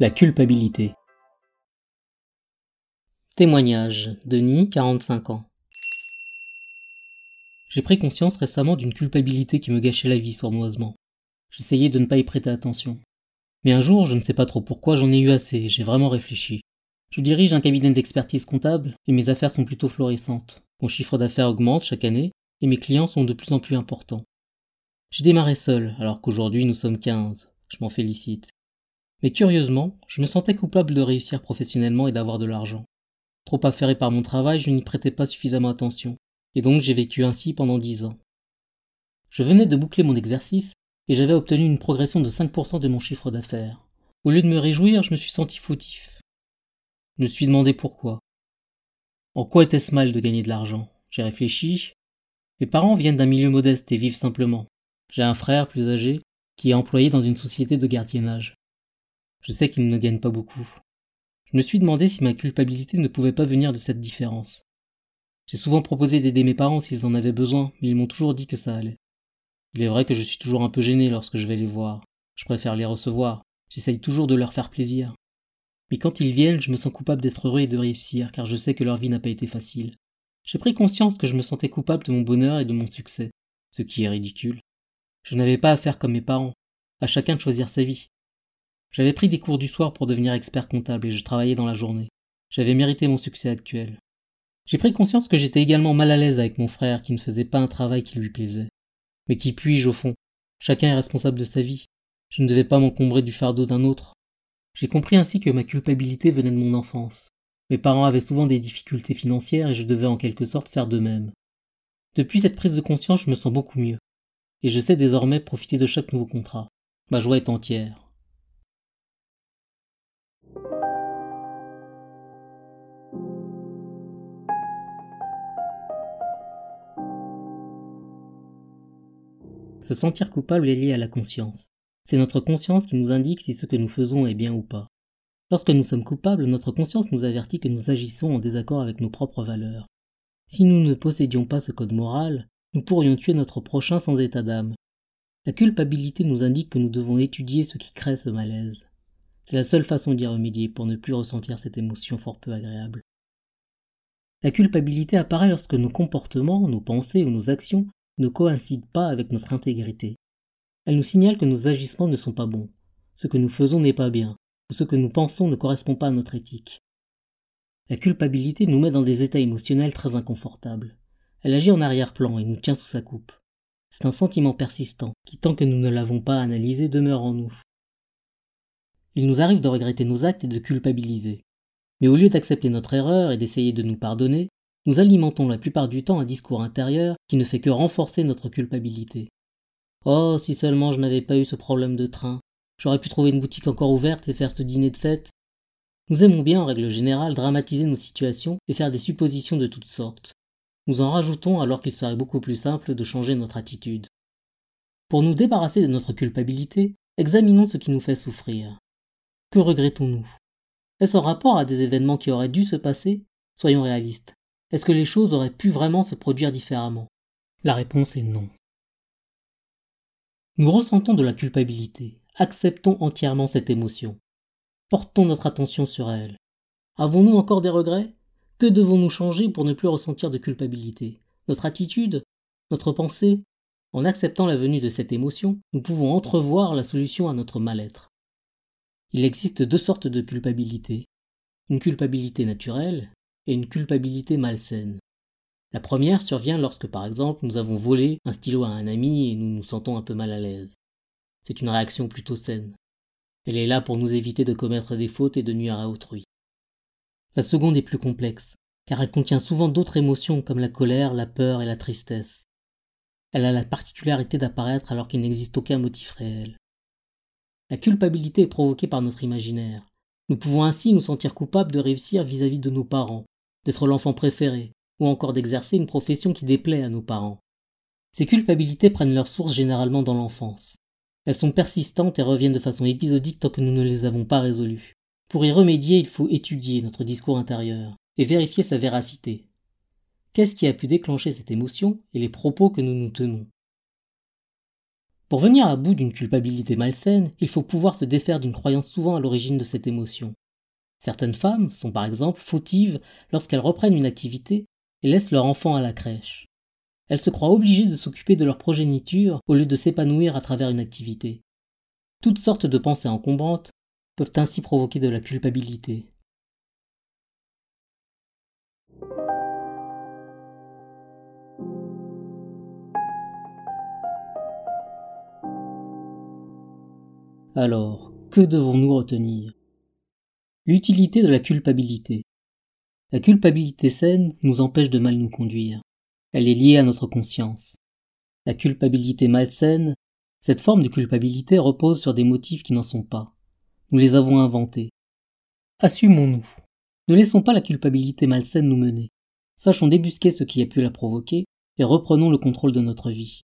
La culpabilité. Témoignage. Denis, 45 ans. J'ai pris conscience récemment d'une culpabilité qui me gâchait la vie sournoisement. J'essayais de ne pas y prêter attention. Mais un jour, je ne sais pas trop pourquoi, j'en ai eu assez, j'ai vraiment réfléchi. Je dirige un cabinet d'expertise comptable et mes affaires sont plutôt florissantes. Mon chiffre d'affaires augmente chaque année et mes clients sont de plus en plus importants. J'ai démarré seul, alors qu'aujourd'hui nous sommes 15. Je m'en félicite. Mais curieusement, je me sentais coupable de réussir professionnellement et d'avoir de l'argent. Trop affairé par mon travail, je n'y prêtais pas suffisamment attention, et donc j'ai vécu ainsi pendant dix ans. Je venais de boucler mon exercice, et j'avais obtenu une progression de 5% de mon chiffre d'affaires. Au lieu de me réjouir, je me suis senti fautif. Je me suis demandé pourquoi. En quoi était-ce mal de gagner de l'argent? J'ai réfléchi. Mes parents viennent d'un milieu modeste et vivent simplement. J'ai un frère plus âgé qui est employé dans une société de gardiennage. Je sais qu'il ne gagne pas beaucoup. Je me suis demandé si ma culpabilité ne pouvait pas venir de cette différence. J'ai souvent proposé d'aider mes parents s'ils en avaient besoin, mais ils m'ont toujours dit que ça allait. Il est vrai que je suis toujours un peu gêné lorsque je vais les voir. Je préfère les recevoir. J'essaye toujours de leur faire plaisir. Mais quand ils viennent, je me sens coupable d'être heureux et de réussir, car je sais que leur vie n'a pas été facile. J'ai pris conscience que je me sentais coupable de mon bonheur et de mon succès, ce qui est ridicule. Je n'avais pas à faire comme mes parents, à chacun de choisir sa vie. J'avais pris des cours du soir pour devenir expert comptable et je travaillais dans la journée. J'avais mérité mon succès actuel. J'ai pris conscience que j'étais également mal à l'aise avec mon frère qui ne faisait pas un travail qui lui plaisait. Mais qui puis-je au fond? Chacun est responsable de sa vie. Je ne devais pas m'encombrer du fardeau d'un autre. J'ai compris ainsi que ma culpabilité venait de mon enfance. Mes parents avaient souvent des difficultés financières et je devais en quelque sorte faire de même. Depuis cette prise de conscience, je me sens beaucoup mieux. Et je sais désormais profiter de chaque nouveau contrat. Ma joie est entière. Se sentir coupable est lié à la conscience. C'est notre conscience qui nous indique si ce que nous faisons est bien ou pas. Lorsque nous sommes coupables, notre conscience nous avertit que nous agissons en désaccord avec nos propres valeurs. Si nous ne possédions pas ce code moral, nous pourrions tuer notre prochain sans état d'âme. La culpabilité nous indique que nous devons étudier ce qui crée ce malaise. C'est la seule façon d'y remédier pour ne plus ressentir cette émotion fort peu agréable. La culpabilité apparaît lorsque nos comportements, nos pensées ou nos actions ne coïncide pas avec notre intégrité. Elle nous signale que nos agissements ne sont pas bons, ce que nous faisons n'est pas bien, ou ce que nous pensons ne correspond pas à notre éthique. La culpabilité nous met dans des états émotionnels très inconfortables. Elle agit en arrière-plan et nous tient sous sa coupe. C'est un sentiment persistant qui, tant que nous ne l'avons pas analysé, demeure en nous. Il nous arrive de regretter nos actes et de culpabiliser. Mais au lieu d'accepter notre erreur et d'essayer de nous pardonner, nous alimentons la plupart du temps un discours intérieur qui ne fait que renforcer notre culpabilité. Oh, si seulement je n'avais pas eu ce problème de train, j'aurais pu trouver une boutique encore ouverte et faire ce dîner de fête. Nous aimons bien, en règle générale, dramatiser nos situations et faire des suppositions de toutes sortes. Nous en rajoutons alors qu'il serait beaucoup plus simple de changer notre attitude. Pour nous débarrasser de notre culpabilité, examinons ce qui nous fait souffrir. Que regrettons-nous? Est-ce en rapport à des événements qui auraient dû se passer? Soyons réalistes. Est-ce que les choses auraient pu vraiment se produire différemment? La réponse est non. Nous ressentons de la culpabilité, acceptons entièrement cette émotion. Portons notre attention sur elle. Avons-nous encore des regrets? Que devons-nous changer pour ne plus ressentir de culpabilité? Notre attitude Notre pensée? En acceptant la venue de cette émotion, nous pouvons entrevoir la solution à notre mal-être. Il existe deux sortes de culpabilité. Une culpabilité naturelle et une culpabilité malsaine. La première survient lorsque, par exemple, nous avons volé un stylo à un ami et nous nous sentons un peu mal à l'aise. C'est une réaction plutôt saine. Elle est là pour nous éviter de commettre des fautes et de nuire à autrui. La seconde est plus complexe, car elle contient souvent d'autres émotions comme la colère, la peur et la tristesse. Elle a la particularité d'apparaître alors qu'il n'existe aucun motif réel. La culpabilité est provoquée par notre imaginaire. Nous pouvons ainsi nous sentir coupables de réussir vis-à-vis -vis de nos parents, d'être l'enfant préféré, ou encore d'exercer une profession qui déplaît à nos parents. Ces culpabilités prennent leur source généralement dans l'enfance. Elles sont persistantes et reviennent de façon épisodique tant que nous ne les avons pas résolues. Pour y remédier, il faut étudier notre discours intérieur et vérifier sa véracité. Qu'est-ce qui a pu déclencher cette émotion et les propos que nous nous tenons? Pour venir à bout d'une culpabilité malsaine, il faut pouvoir se défaire d'une croyance souvent à l'origine de cette émotion. Certaines femmes sont par exemple fautives lorsqu'elles reprennent une activité et laissent leur enfant à la crèche. Elles se croient obligées de s'occuper de leur progéniture au lieu de s'épanouir à travers une activité. Toutes sortes de pensées encombrantes peuvent ainsi provoquer de la culpabilité. Alors, que devons-nous retenir? L'utilité de la culpabilité. La culpabilité saine nous empêche de mal nous conduire. Elle est liée à notre conscience. La culpabilité malsaine, cette forme de culpabilité repose sur des motifs qui n'en sont pas. Nous les avons inventés. Assumons-nous. Ne laissons pas la culpabilité malsaine nous mener. Sachons débusquer ce qui a pu la provoquer et reprenons le contrôle de notre vie.